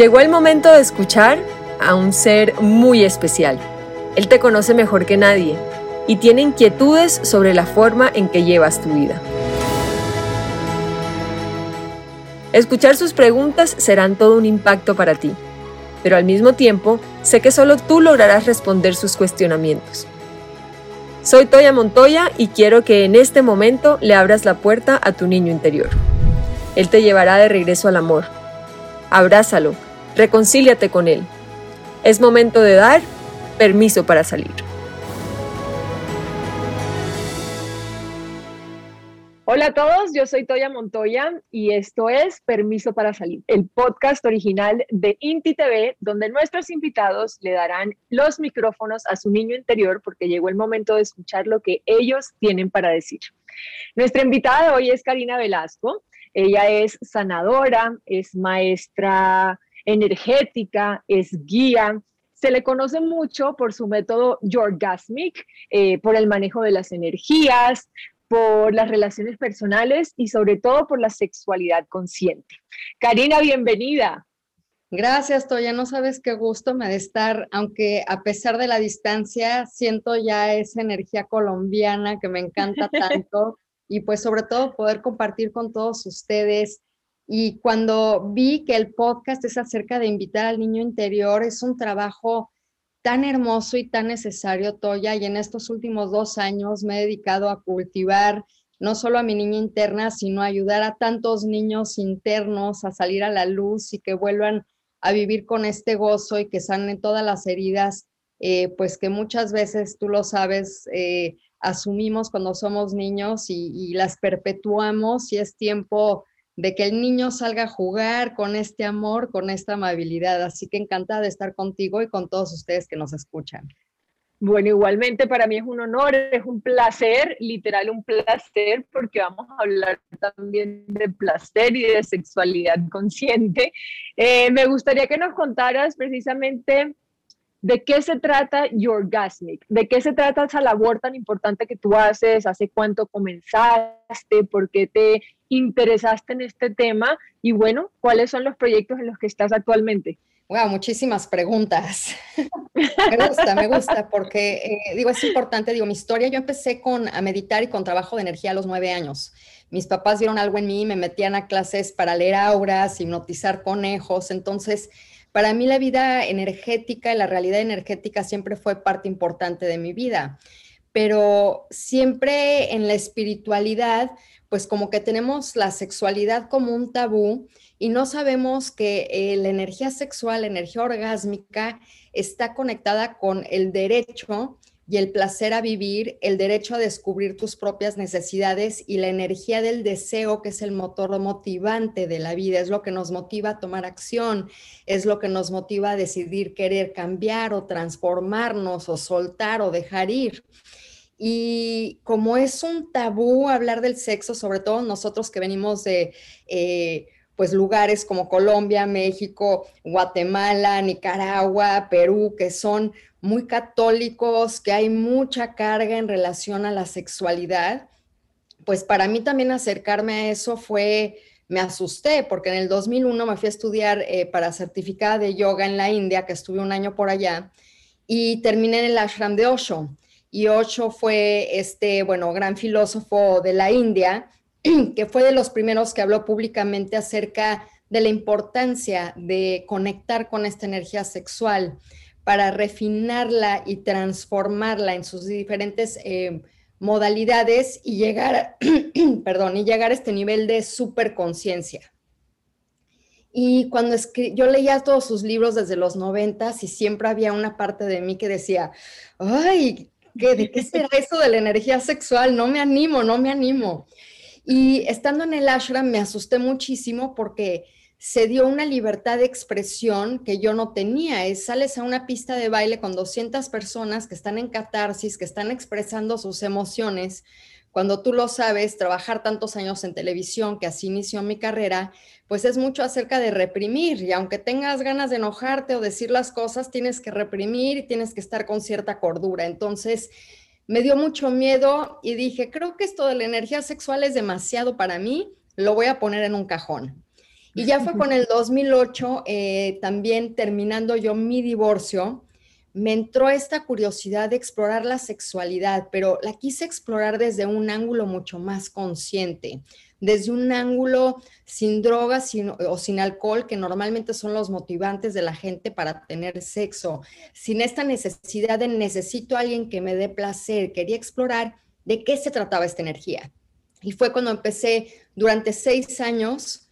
Llegó el momento de escuchar a un ser muy especial. Él te conoce mejor que nadie y tiene inquietudes sobre la forma en que llevas tu vida. Escuchar sus preguntas serán todo un impacto para ti, pero al mismo tiempo sé que solo tú lograrás responder sus cuestionamientos. Soy Toya Montoya y quiero que en este momento le abras la puerta a tu niño interior. Él te llevará de regreso al amor. Abrázalo, reconcíliate con él. Es momento de dar permiso para salir. Hola a todos, yo soy Toya Montoya y esto es Permiso para Salir, el podcast original de Inti TV, donde nuestros invitados le darán los micrófonos a su niño interior porque llegó el momento de escuchar lo que ellos tienen para decir. Nuestra invitada de hoy es Karina Velasco. Ella es sanadora, es maestra energética, es guía. Se le conoce mucho por su método Yorgasmic, eh, por el manejo de las energías, por las relaciones personales y sobre todo por la sexualidad consciente. Karina, bienvenida. Gracias, Toya. No sabes qué gusto me de estar, aunque a pesar de la distancia, siento ya esa energía colombiana que me encanta tanto y pues sobre todo poder compartir con todos ustedes. Y cuando vi que el podcast es acerca de invitar al niño interior, es un trabajo tan hermoso y tan necesario, Toya, y en estos últimos dos años me he dedicado a cultivar no solo a mi niña interna, sino a ayudar a tantos niños internos a salir a la luz y que vuelvan a vivir con este gozo y que sanen todas las heridas, eh, pues que muchas veces, tú lo sabes, eh, asumimos cuando somos niños y, y las perpetuamos y es tiempo de que el niño salga a jugar con este amor, con esta amabilidad. Así que encantada de estar contigo y con todos ustedes que nos escuchan. Bueno, igualmente para mí es un honor, es un placer, literal un placer, porque vamos a hablar también de placer y de sexualidad consciente. Eh, me gustaría que nos contaras precisamente de qué se trata Yorgasmic, de qué se trata esa labor tan importante que tú haces, hace cuánto comenzaste, por qué te interesaste en este tema y bueno, cuáles son los proyectos en los que estás actualmente. Wow, muchísimas preguntas. me gusta, me gusta, porque eh, digo, es importante, digo, mi historia, yo empecé con, a meditar y con trabajo de energía a los nueve años. Mis papás vieron algo en mí, me metían a clases para leer auras, hipnotizar conejos, entonces, para mí la vida energética y la realidad energética siempre fue parte importante de mi vida, pero siempre en la espiritualidad, pues como que tenemos la sexualidad como un tabú y no sabemos que eh, la energía sexual, la energía orgásmica, está conectada con el derecho y el placer a vivir, el derecho a descubrir tus propias necesidades y la energía del deseo, que es el motor motivante de la vida, es lo que nos motiva a tomar acción, es lo que nos motiva a decidir querer cambiar o transformarnos o soltar o dejar ir. Y como es un tabú hablar del sexo, sobre todo nosotros que venimos de eh, pues lugares como Colombia, México, Guatemala, Nicaragua, Perú, que son muy católicos, que hay mucha carga en relación a la sexualidad, pues para mí también acercarme a eso fue, me asusté, porque en el 2001 me fui a estudiar eh, para certificada de yoga en la India, que estuve un año por allá, y terminé en el ashram de Osho y Osho fue este, bueno, gran filósofo de la India, que fue de los primeros que habló públicamente acerca de la importancia de conectar con esta energía sexual para refinarla y transformarla en sus diferentes eh, modalidades y llegar, perdón, y llegar a este nivel de superconciencia. Y cuando yo leía todos sus libros desde los noventas y siempre había una parte de mí que decía, ay, ¿De qué será eso de la energía sexual? No me animo, no me animo. Y estando en el ashram me asusté muchísimo porque se dio una libertad de expresión que yo no tenía. Es, sales a una pista de baile con 200 personas que están en catarsis, que están expresando sus emociones, cuando tú lo sabes, trabajar tantos años en televisión, que así inició mi carrera, pues es mucho acerca de reprimir. Y aunque tengas ganas de enojarte o decir las cosas, tienes que reprimir y tienes que estar con cierta cordura. Entonces, me dio mucho miedo y dije, creo que esto de la energía sexual es demasiado para mí, lo voy a poner en un cajón. Y ya fue con el 2008, eh, también terminando yo mi divorcio, me entró esta curiosidad de explorar la sexualidad, pero la quise explorar desde un ángulo mucho más consciente, desde un ángulo sin drogas o sin alcohol, que normalmente son los motivantes de la gente para tener sexo, sin esta necesidad de necesito a alguien que me dé placer, quería explorar de qué se trataba esta energía. Y fue cuando empecé durante seis años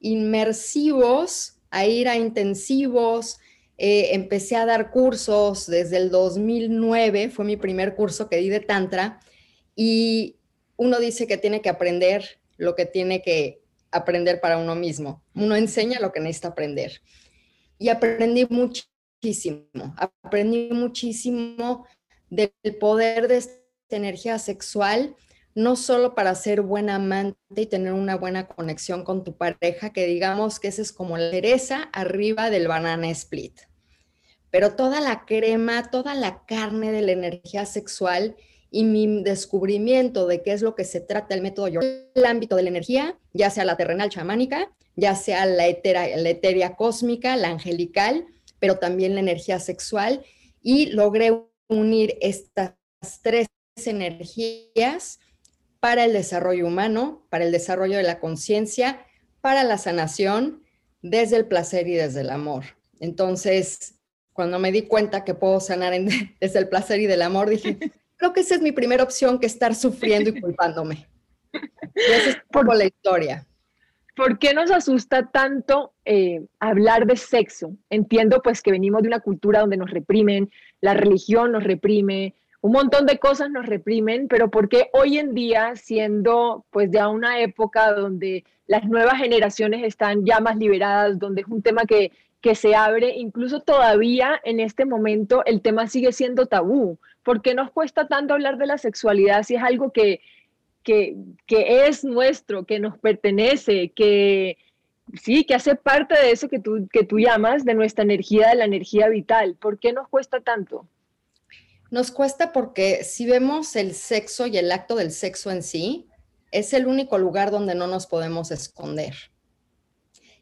inmersivos a ir a intensivos, eh, empecé a dar cursos desde el 2009, fue mi primer curso que di de Tantra, y uno dice que tiene que aprender lo que tiene que aprender para uno mismo. Uno enseña lo que necesita aprender. Y aprendí muchísimo, aprendí muchísimo del poder de esta energía sexual, no solo para ser buena amante y tener una buena conexión con tu pareja, que digamos que esa es como la cereza arriba del banana split. Pero toda la crema, toda la carne de la energía sexual y mi descubrimiento de qué es lo que se trata el método el ámbito de la energía, ya sea la terrenal chamánica, ya sea la, la etérea cósmica, la angelical, pero también la energía sexual, y logré unir estas tres energías para el desarrollo humano, para el desarrollo de la conciencia, para la sanación, desde el placer y desde el amor. Entonces, cuando me di cuenta que puedo sanar desde el placer y del amor, dije, creo que esa es mi primera opción que estar sufriendo y culpándome. Y esa es por la historia. ¿Por qué nos asusta tanto eh, hablar de sexo? Entiendo pues que venimos de una cultura donde nos reprimen, la religión nos reprime, un montón de cosas nos reprimen, pero ¿por qué hoy en día, siendo pues ya una época donde las nuevas generaciones están ya más liberadas, donde es un tema que, que se abre, incluso todavía en este momento el tema sigue siendo tabú? ¿Por qué nos cuesta tanto hablar de la sexualidad si es algo que, que, es nuestro, que nos pertenece, que sí, que hace parte de eso que tú, que tú llamas de nuestra energía, de la energía vital? ¿Por qué nos cuesta tanto? Nos cuesta porque si vemos el sexo y el acto del sexo en sí, es el único lugar donde no nos podemos esconder.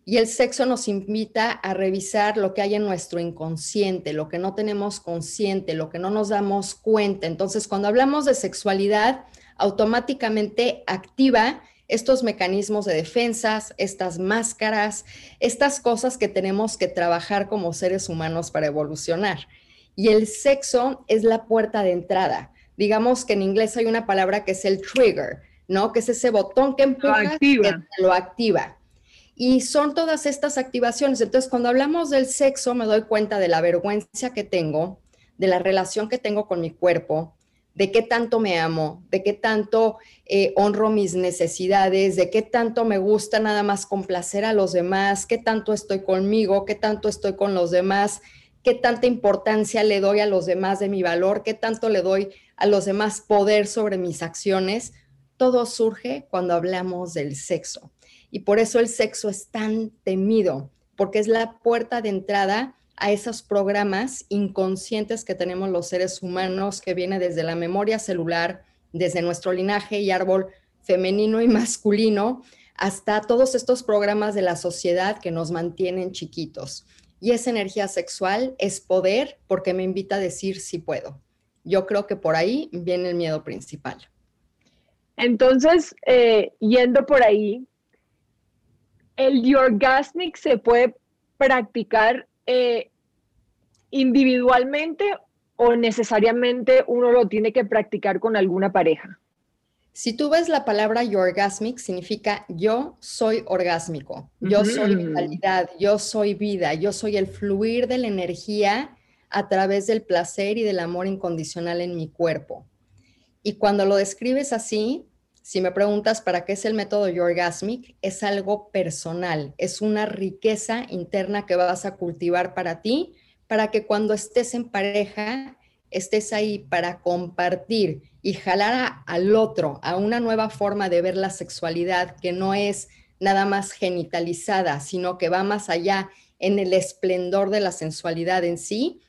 Y el sexo nos invita a revisar lo que hay en nuestro inconsciente, lo que no tenemos consciente, lo que no nos damos cuenta. Entonces, cuando hablamos de sexualidad, automáticamente activa estos mecanismos de defensas, estas máscaras, estas cosas que tenemos que trabajar como seres humanos para evolucionar. Y el sexo es la puerta de entrada. Digamos que en inglés hay una palabra que es el trigger, ¿no? Que es ese botón que empuja y lo activa. Y son todas estas activaciones. Entonces, cuando hablamos del sexo, me doy cuenta de la vergüenza que tengo, de la relación que tengo con mi cuerpo, de qué tanto me amo, de qué tanto eh, honro mis necesidades, de qué tanto me gusta nada más complacer a los demás, qué tanto estoy conmigo, qué tanto estoy con los demás, qué tanta importancia le doy a los demás de mi valor, qué tanto le doy a los demás poder sobre mis acciones. Todo surge cuando hablamos del sexo. Y por eso el sexo es tan temido, porque es la puerta de entrada a esos programas inconscientes que tenemos los seres humanos, que viene desde la memoria celular, desde nuestro linaje y árbol femenino y masculino, hasta todos estos programas de la sociedad que nos mantienen chiquitos. Y esa energía sexual es poder porque me invita a decir si puedo. Yo creo que por ahí viene el miedo principal. Entonces, eh, yendo por ahí, el orgasmic se puede practicar eh, individualmente o necesariamente uno lo tiene que practicar con alguna pareja? Si tú ves la palabra orgasmic, significa yo soy orgásmico, yo soy vitalidad, yo soy vida, yo soy el fluir de la energía a través del placer y del amor incondicional en mi cuerpo. Y cuando lo describes así, si me preguntas para qué es el método Orgasmic, es algo personal, es una riqueza interna que vas a cultivar para ti, para que cuando estés en pareja estés ahí para compartir y jalar al otro a una nueva forma de ver la sexualidad que no es nada más genitalizada, sino que va más allá en el esplendor de la sensualidad en sí,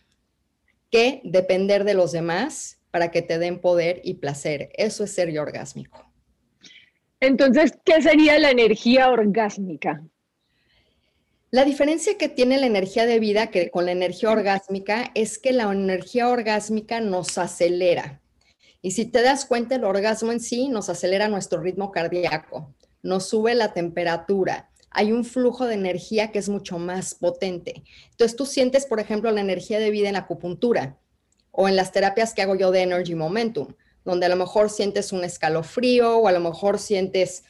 que depender de los demás para que te den poder y placer. Eso es ser orgásmico. Entonces, ¿qué sería la energía orgásmica? La diferencia que tiene la energía de vida que con la energía orgásmica es que la energía orgásmica nos acelera. Y si te das cuenta, el orgasmo en sí nos acelera nuestro ritmo cardíaco, nos sube la temperatura, hay un flujo de energía que es mucho más potente. Entonces tú sientes, por ejemplo, la energía de vida en la acupuntura o en las terapias que hago yo de Energy Momentum, donde a lo mejor sientes un escalofrío o a lo mejor sientes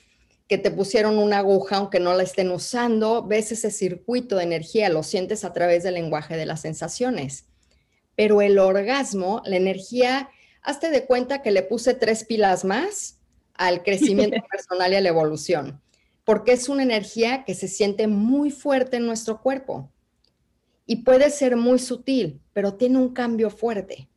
que te pusieron una aguja aunque no la estén usando, ves ese circuito de energía, lo sientes a través del lenguaje de las sensaciones. Pero el orgasmo, la energía, hazte de cuenta que le puse tres pilas más al crecimiento personal y a la evolución, porque es una energía que se siente muy fuerte en nuestro cuerpo y puede ser muy sutil, pero tiene un cambio fuerte.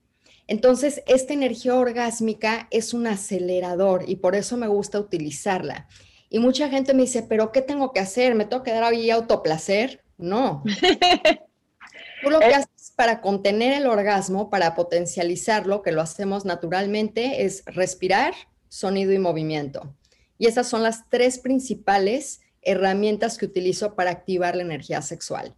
Entonces, esta energía orgásmica es un acelerador y por eso me gusta utilizarla. Y mucha gente me dice, pero ¿qué tengo que hacer? ¿Me tengo que dar ahí autoplacer? No. Tú lo que eh. haces para contener el orgasmo, para potencializarlo, que lo hacemos naturalmente, es respirar, sonido y movimiento. Y esas son las tres principales herramientas que utilizo para activar la energía sexual.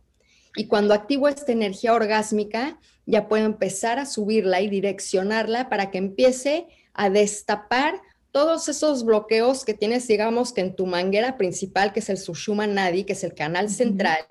Y cuando activo esta energía orgásmica, ya puedo empezar a subirla y direccionarla para que empiece a destapar todos esos bloqueos que tienes, digamos que en tu manguera principal, que es el Sushuma Nadi, que es el canal central,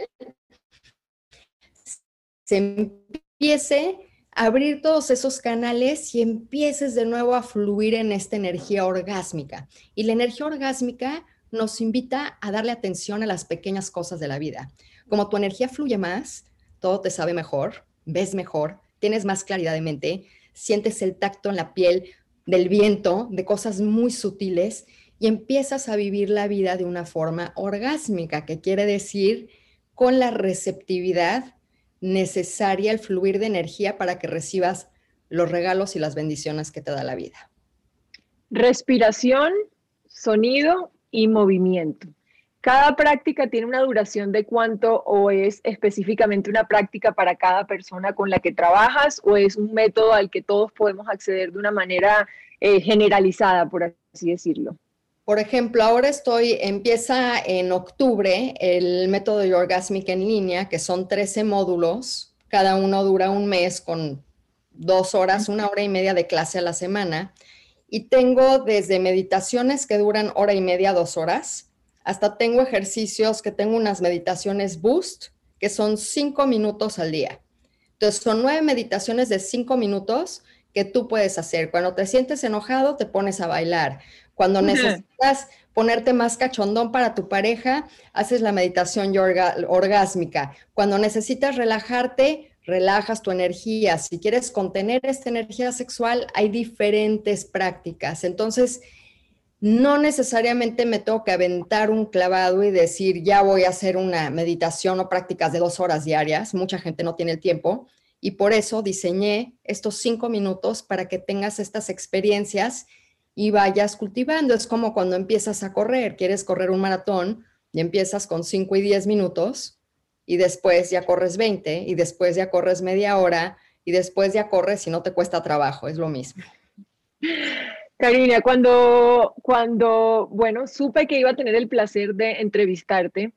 se empiece a abrir todos esos canales y empieces de nuevo a fluir en esta energía orgásmica. Y la energía orgásmica nos invita a darle atención a las pequeñas cosas de la vida. Como tu energía fluye más, todo te sabe mejor, ves mejor, tienes más claridad de mente, sientes el tacto en la piel, del viento, de cosas muy sutiles, y empiezas a vivir la vida de una forma orgásmica, que quiere decir con la receptividad necesaria, el fluir de energía para que recibas los regalos y las bendiciones que te da la vida. Respiración, sonido y movimiento. Cada práctica tiene una duración de cuánto o es específicamente una práctica para cada persona con la que trabajas o es un método al que todos podemos acceder de una manera eh, generalizada, por así decirlo. Por ejemplo, ahora estoy, empieza en octubre el método de en línea, que son 13 módulos, cada uno dura un mes con dos horas, una hora y media de clase a la semana. Y tengo desde meditaciones que duran hora y media, dos horas, hasta tengo ejercicios que tengo unas meditaciones boost, que son cinco minutos al día. Entonces, son nueve meditaciones de cinco minutos que tú puedes hacer. Cuando te sientes enojado, te pones a bailar. Cuando necesitas ponerte más cachondón para tu pareja, haces la meditación orgásmica. Cuando necesitas relajarte, relajas tu energía. Si quieres contener esta energía sexual, hay diferentes prácticas. Entonces, no necesariamente me tengo que aventar un clavado y decir, ya voy a hacer una meditación o prácticas de dos horas diarias. Mucha gente no tiene el tiempo y por eso diseñé estos cinco minutos para que tengas estas experiencias y vayas cultivando. Es como cuando empiezas a correr, quieres correr un maratón y empiezas con cinco y diez minutos y después ya corres 20 y después ya corres media hora y después ya corres y no te cuesta trabajo, es lo mismo. Karina, cuando, cuando, bueno, supe que iba a tener el placer de entrevistarte,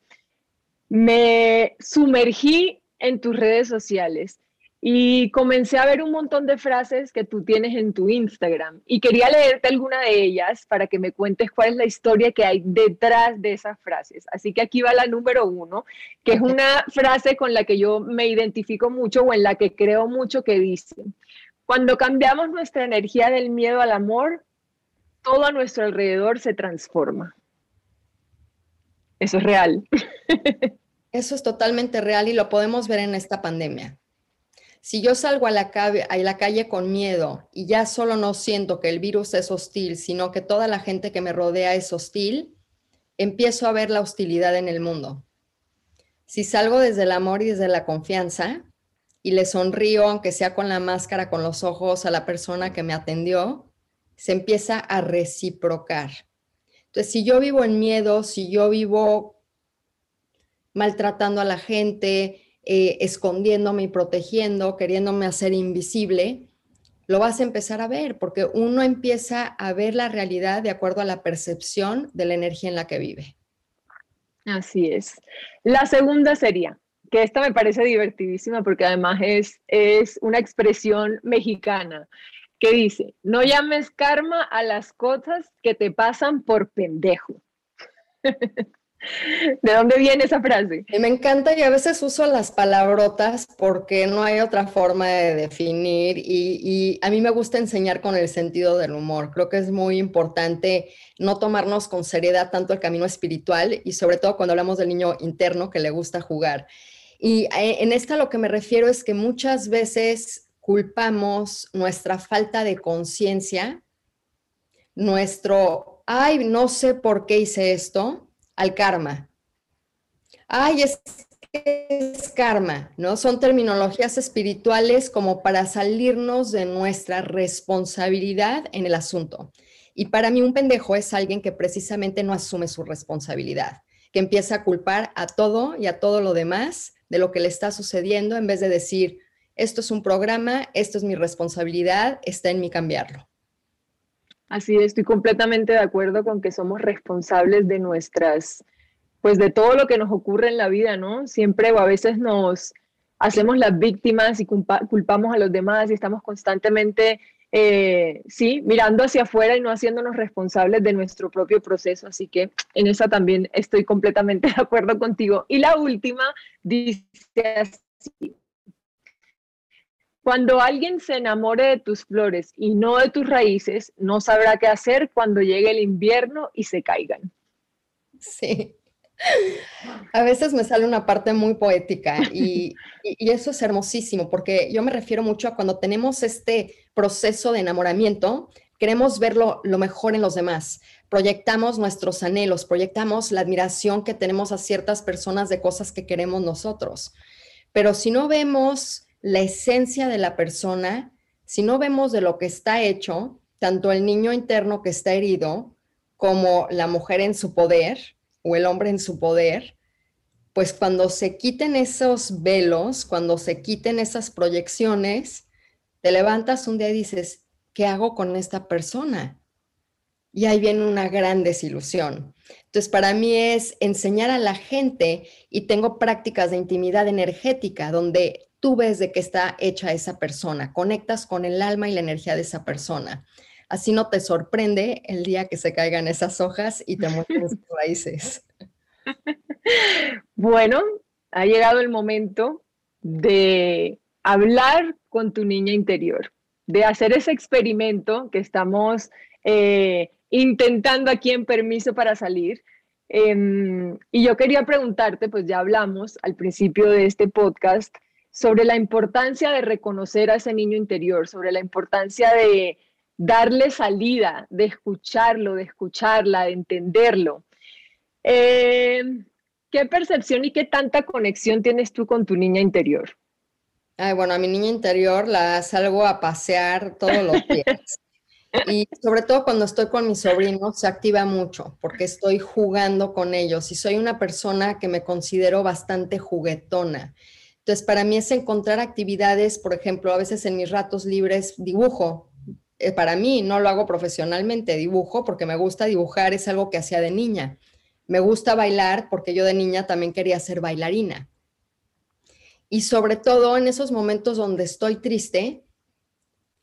me sumergí en tus redes sociales y comencé a ver un montón de frases que tú tienes en tu Instagram y quería leerte alguna de ellas para que me cuentes cuál es la historia que hay detrás de esas frases. Así que aquí va la número uno, que es una frase con la que yo me identifico mucho o en la que creo mucho que dice, cuando cambiamos nuestra energía del miedo al amor, todo a nuestro alrededor se transforma. Eso es real. Eso es totalmente real y lo podemos ver en esta pandemia. Si yo salgo a la, calle, a la calle con miedo y ya solo no siento que el virus es hostil, sino que toda la gente que me rodea es hostil, empiezo a ver la hostilidad en el mundo. Si salgo desde el amor y desde la confianza y le sonrío, aunque sea con la máscara, con los ojos a la persona que me atendió, se empieza a reciprocar. Entonces, si yo vivo en miedo, si yo vivo maltratando a la gente, eh, escondiéndome y protegiendo, queriéndome hacer invisible, lo vas a empezar a ver, porque uno empieza a ver la realidad de acuerdo a la percepción de la energía en la que vive. Así es. La segunda sería, que esta me parece divertidísima porque además es, es una expresión mexicana que dice, no llames karma a las cosas que te pasan por pendejo. ¿De dónde viene esa frase? Me encanta y a veces uso las palabrotas porque no hay otra forma de definir y, y, a mí me gusta enseñar con el sentido del humor. Creo que es muy importante no tomarnos con seriedad tanto el camino espiritual y sobre todo cuando hablamos del niño interno que le gusta jugar. Y eh, en esta lo que me refiero es que muchas veces culpamos nuestra falta de conciencia, nuestro, ay, no sé por qué hice esto, al karma. Ay, es es karma, ¿no? Son terminologías espirituales como para salirnos de nuestra responsabilidad en el asunto. Y para mí un pendejo es alguien que precisamente no asume su responsabilidad, que empieza a culpar a todo y a todo lo demás de lo que le está sucediendo en vez de decir, esto es un programa, esto es mi responsabilidad, está en mí cambiarlo. Así estoy completamente de acuerdo con que somos responsables de nuestras, pues de todo lo que nos ocurre en la vida, ¿no? Siempre o a veces nos hacemos las víctimas y culpamos a los demás y estamos constantemente, eh, sí, mirando hacia afuera y no haciéndonos responsables de nuestro propio proceso. Así que en esa también estoy completamente de acuerdo contigo. Y la última dice así. Cuando alguien se enamore de tus flores y no de tus raíces, no sabrá qué hacer cuando llegue el invierno y se caigan. Sí. A veces me sale una parte muy poética y, eso es hermosísimo porque yo me refiero mucho a cuando tenemos este proceso de enamoramiento, queremos ver lo, lo mejor en los demás, proyectamos nuestros anhelos, proyectamos la admiración que tenemos a ciertas personas de cosas que queremos nosotros. Pero si no vemos la esencia de la persona, si no vemos de lo que está hecho, tanto el niño interno que está herido como la mujer en su poder o el hombre en su poder, pues cuando se quiten esos velos, cuando se quiten esas proyecciones, te levantas un día y dices, ¿qué hago con esta persona? Y ahí viene una gran desilusión. Entonces, para mí es enseñar a la gente y tengo prácticas de intimidad energética donde tú ves de qué está hecha esa persona, conectas con el alma y la energía de esa persona. Así no te sorprende el día que se caigan esas hojas y te muestren sus raíces. Bueno, ha llegado el momento de hablar con tu niña interior, de hacer ese experimento que estamos eh, intentando aquí en Permiso para Salir. Em, y yo quería preguntarte, pues ya hablamos al principio de este podcast, sobre la importancia de reconocer a ese niño interior, sobre la importancia de darle salida, de escucharlo, de escucharla, de entenderlo. Eh, ¿Qué percepción y qué tanta conexión tienes tú con tu niña interior? Ay, bueno, a mi niña interior la salgo a pasear todos los días. Y sobre todo cuando estoy con mis sobrinos se activa mucho porque estoy jugando con ellos y soy una persona que me considero bastante juguetona. Entonces, para mí es encontrar actividades, por ejemplo, a veces en mis ratos libres dibujo. Eh, para mí no lo hago profesionalmente, dibujo porque me gusta dibujar, es algo que hacía de niña. Me gusta bailar porque yo de niña también quería ser bailarina. Y sobre todo en esos momentos donde estoy triste,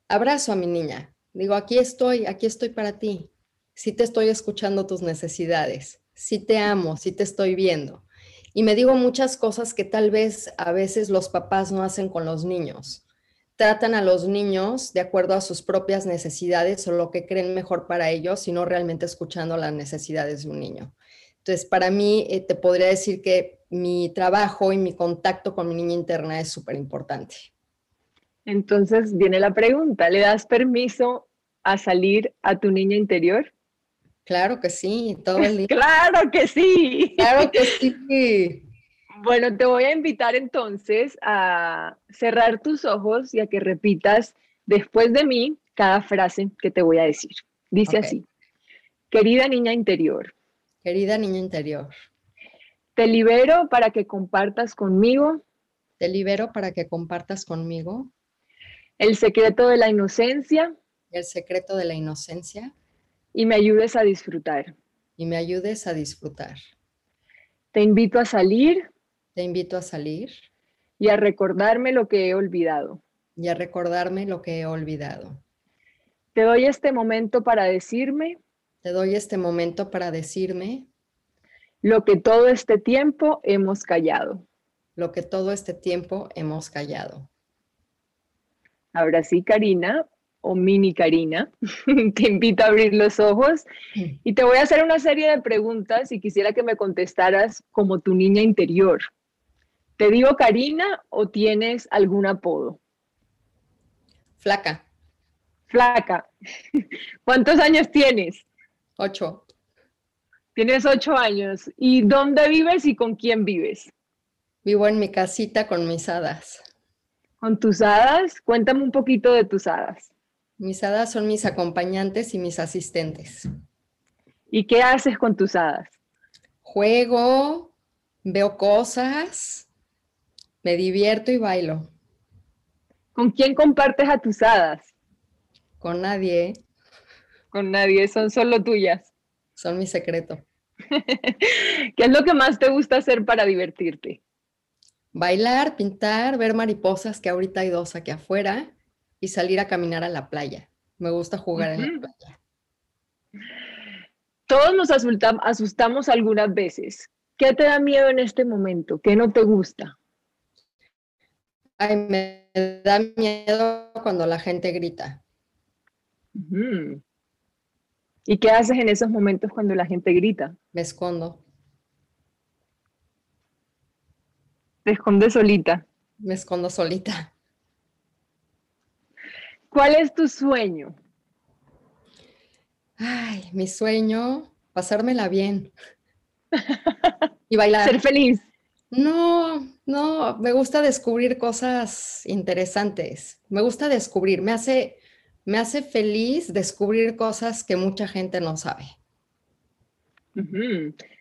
abrazo a mi niña. Digo, aquí estoy, aquí estoy para ti. Sí te estoy escuchando tus necesidades. Sí te amo, sí te estoy viendo y me digo muchas cosas que tal vez a veces los papás no hacen con los niños. Tratan a los niños de acuerdo a sus propias necesidades o lo que creen mejor para ellos, sino realmente escuchando las necesidades de un niño. Entonces, para mí, eh, te podría decir que mi trabajo y mi contacto con mi niña interna es súper importante. Entonces viene la pregunta, ¿le das permiso a salir a tu niña interior? Claro que sí, todo el día. claro que sí. Claro que sí. Bueno, te voy a invitar entonces a cerrar tus ojos y a que repitas después de mí cada frase que te voy a decir. Dice así, querida niña interior. Querida niña interior. Te libero para que compartas conmigo. Te libero para que compartas conmigo. El secreto de la inocencia. El secreto de la inocencia y me ayudes a disfrutar. Y me ayudes a disfrutar. Te invito a salir. Te invito a salir. Y a recordarme lo que he olvidado. Y a recordarme lo que he olvidado. Te doy este momento para decirme. Te doy este momento para decirme. Lo que todo este tiempo hemos callado. Lo que todo este tiempo hemos callado. Ahora sí, Karina, o mini Karina, te invito a abrir los ojos y te voy a hacer una serie de preguntas y quisiera que me contestaras como tu niña interior. ¿Te digo Karina o tienes algún apodo? Flaca. Flaca. ¿Cuántos años tienes? Ocho. Tienes ocho años. ¿Y dónde vives y con quién vives? Vivo en mi casita con mis hadas. ¿Con tus hadas? Cuéntame un poquito de tus hadas. Mis hadas son mis acompañantes y mis asistentes. ¿Y qué haces con tus hadas? Juego, veo cosas, me divierto y bailo. ¿Con quién compartes a tus hadas? Con nadie. Con nadie, son solo tuyas. Son mi secreto. ¿Qué es lo que más te gusta hacer para divertirte? Bailar, pintar, ver mariposas, que ahorita hay dos aquí afuera, y salir a caminar a la playa. Me gusta jugar en la playa. Todos nos asustamos algunas veces. ¿Qué te da miedo en este momento? ¿Qué no te gusta? Ay, me da miedo cuando la gente grita. ¿Y qué haces en esos momentos cuando la gente grita? Me escondo. Te escondes solita. Me escondo solita. ¿Cuál es tu sueño? Ay, mi sueño, pasármela bien. y bailar. Ser feliz. No, no, me gusta descubrir cosas interesantes. Me gusta descubrir, me hace, me hace feliz descubrir cosas que mucha gente no sabe.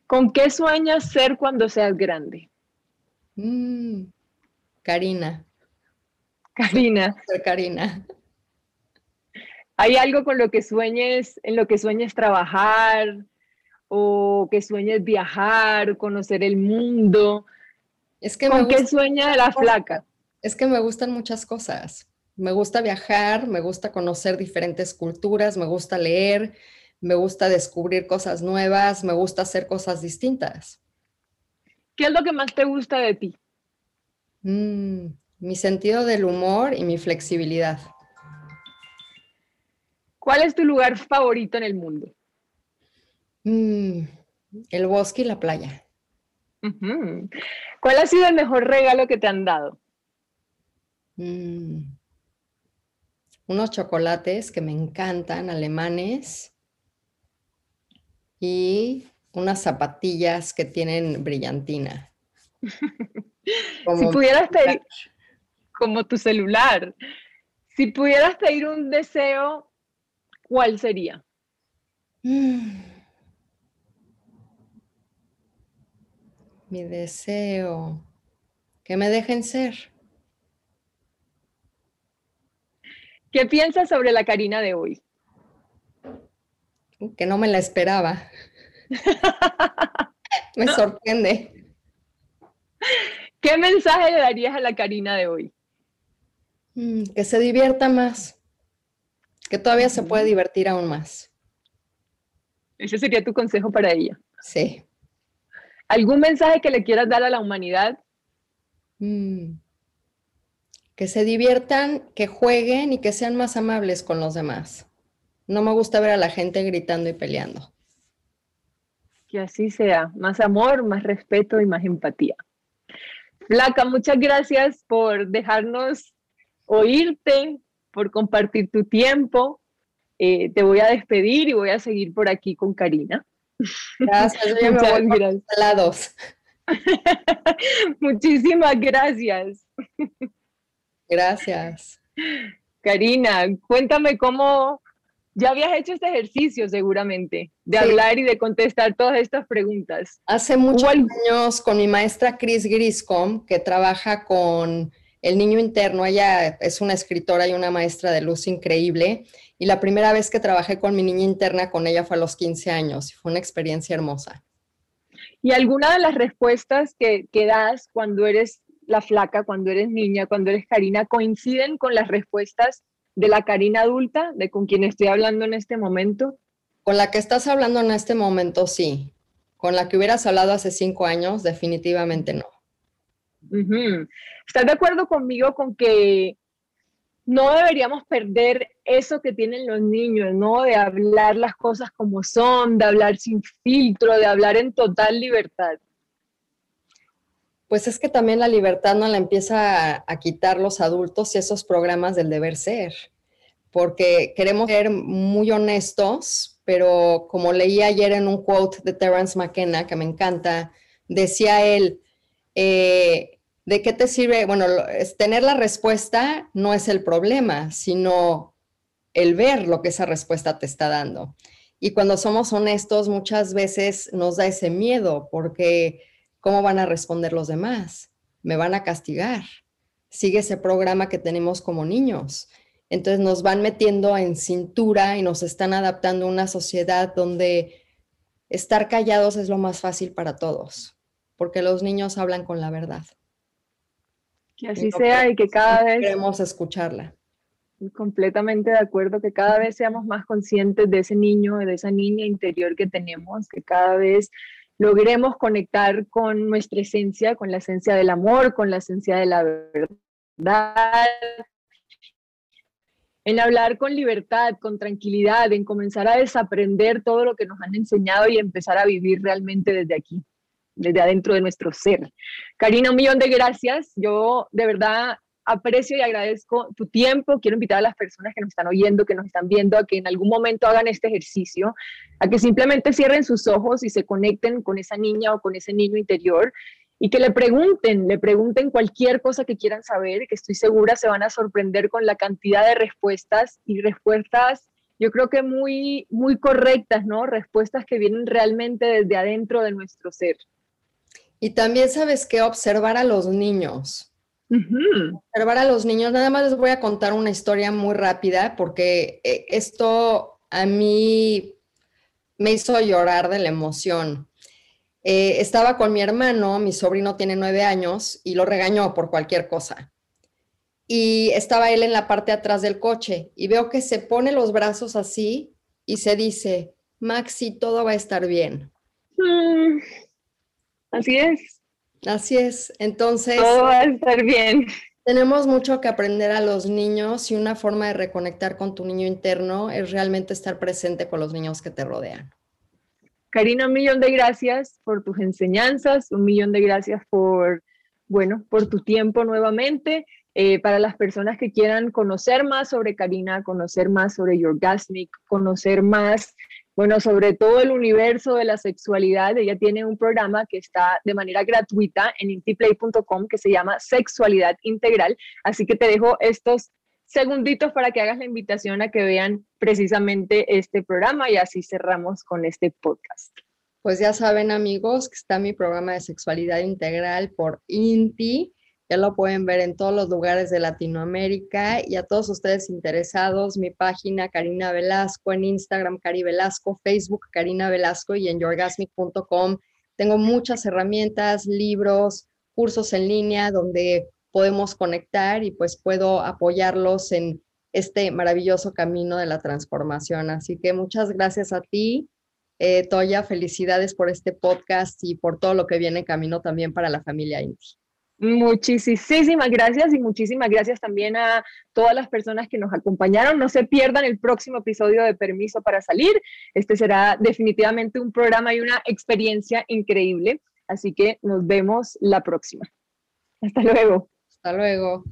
¿Con qué sueñas ser cuando seas grande? Mm, Karina. Karina. Ser Karina. ¿Hay algo con lo que sueñes, en lo que sueñes trabajar o que sueñes viajar, conocer el mundo? Es que ¿Con qué sueña la flaca? Es que me gustan muchas cosas. Me gusta viajar, me gusta conocer diferentes culturas, me gusta leer, me gusta descubrir cosas nuevas, me gusta hacer cosas distintas. ¿Qué es lo que más te gusta de ti? Mm, mi sentido del humor y mi flexibilidad. ¿Cuál es tu lugar favorito en el mundo? Mm, el bosque y la playa. ¿Cuál ha sido el mejor regalo que te han dado? Mm, unos chocolates que me encantan, alemanes, y unas zapatillas que tienen brillantina. si pudieras pedir, como tu celular, si pudieras pedir un deseo ¿cuál sería? Mi deseo, que me dejen ser. ¿Qué piensas sobre la Karina de hoy? Que no me la esperaba. me sorprende. ¿Qué mensaje le darías a la Karina de hoy? Mm, que se divierta más que todavía se puede divertir aún más. Ese sería tu consejo para ella. Sí. ¿Algún mensaje que le quieras dar a la humanidad? Mm. Que se diviertan, que jueguen y que sean más amables con los demás. No me gusta ver a la gente gritando y peleando. Que así sea. Más amor, más respeto y más empatía. Flaca, muchas gracias por dejarnos oírte, por compartir tu tiempo. Eh, te voy a despedir y voy a seguir por aquí con Karina. Gracias, yo Muchas me gracias. Muchísimas gracias. Gracias. Karina, cuéntame cómo ya habías hecho este ejercicio seguramente, de hablar y de contestar todas estas preguntas. Hace muchos años con mi maestra Chris Griscom, que trabaja con el niño interno, ella es una escritora y una maestra de luz increíble. Y la primera vez que trabajé con mi niña interna con ella fue a los 15 años y fue una experiencia hermosa. Y alguna de las respuestas que, que das cuando eres la flaca, cuando eres niña, cuando eres Karina, coinciden con las respuestas de la Karina adulta, de con quien estoy hablando en este momento? Con la que estás hablando en este momento, sí. Con la que hubieras hablado hace cinco años, definitivamente no. ¿Estás de acuerdo conmigo con que no deberíamos perder eso que tienen los niños, ¿no? De hablar las cosas como son, de hablar sin filtro, de hablar en total libertad. Pues es que también la libertad no la empieza a, quitar los adultos y esos programas del deber ser, porque queremos ser muy honestos, pero como leí ayer en un quote de Terence McKenna, que me encanta, decía él, eh, ¿De qué te sirve? Bueno, tener la respuesta no es el problema, sino el ver lo que esa respuesta te está dando. Y cuando somos honestos, muchas veces nos da ese miedo porque ¿cómo van a responder los demás? Me van a castigar. Sigue ese programa que tenemos como niños. Entonces nos van metiendo en cintura y nos están adaptando a una sociedad donde estar callados es lo más fácil para todos, porque los niños hablan con la verdad. Que así sea y que cada vez... Queremos escucharla. Completamente de acuerdo, que cada vez seamos más conscientes de ese niño, de esa niña interior que tenemos, que cada vez logremos conectar con nuestra esencia, con la esencia del amor, con la esencia de la verdad, en hablar con libertad, con tranquilidad, en comenzar a desaprender todo lo que nos han enseñado y empezar a vivir realmente desde aquí desde adentro de nuestro ser. Karina, un millón de gracias. Yo de verdad aprecio y agradezco tu tiempo. Quiero invitar a las personas que nos están oyendo, que nos están viendo, a que en algún momento hagan este ejercicio, a que simplemente cierren sus ojos y se conecten con esa niña o con ese niño interior y que le pregunten, le pregunten cualquier cosa que quieran saber, que estoy segura se van a sorprender con la cantidad de respuestas y respuestas yo creo que muy muy correctas, ¿no? Respuestas que vienen realmente desde adentro de nuestro ser. Y también sabes que observar a los niños. Observar a los niños. Nada más les voy a contar una historia muy rápida porque eh, esto a mí me hizo llorar de la emoción. Eh, estaba con mi hermano, mi sobrino tiene nueve años y lo regañó por cualquier cosa. Y estaba él en la parte de atrás del coche y veo que se pone los brazos así y se dice, Maxi, todo va a estar bien. Mm. Así es. Así es. Entonces. Todo va a estar bien. Tenemos mucho que aprender a los niños y una forma de reconectar con tu niño interno es realmente estar presente con los niños que te rodean. Karina, un millón de gracias por tus enseñanzas, un millón de gracias por, bueno, por tu tiempo nuevamente. Eh, para las personas que quieran conocer más sobre Karina, conocer más sobre Yorgasmic, conocer más bueno, sobre todo el universo de la sexualidad, ella tiene un programa que está de manera gratuita en intiplay.com que se llama Sexualidad Integral. Así que te dejo estos segunditos para que hagas la invitación a que vean precisamente este programa y así cerramos con este podcast. Pues ya saben amigos que está mi programa de sexualidad integral por INTI ya lo pueden ver en todos los lugares de Latinoamérica y a todos ustedes interesados, mi página Karina Velasco, en Instagram Cari Velasco, Facebook Karina Velasco y en yourgasmic.com. Tengo muchas herramientas, libros, cursos en línea donde podemos conectar y pues puedo apoyarlos en este maravilloso camino de la transformación. Así que muchas gracias a ti, eh, Toya. Felicidades por este podcast y por todo lo que viene en camino también para la familia Inti. Muchísimas gracias y muchísimas gracias también a todas las personas que nos acompañaron. No se pierdan el próximo episodio de Permiso para Salir. Este será definitivamente un programa y una experiencia increíble. Así que nos vemos la próxima. Hasta luego. Hasta luego.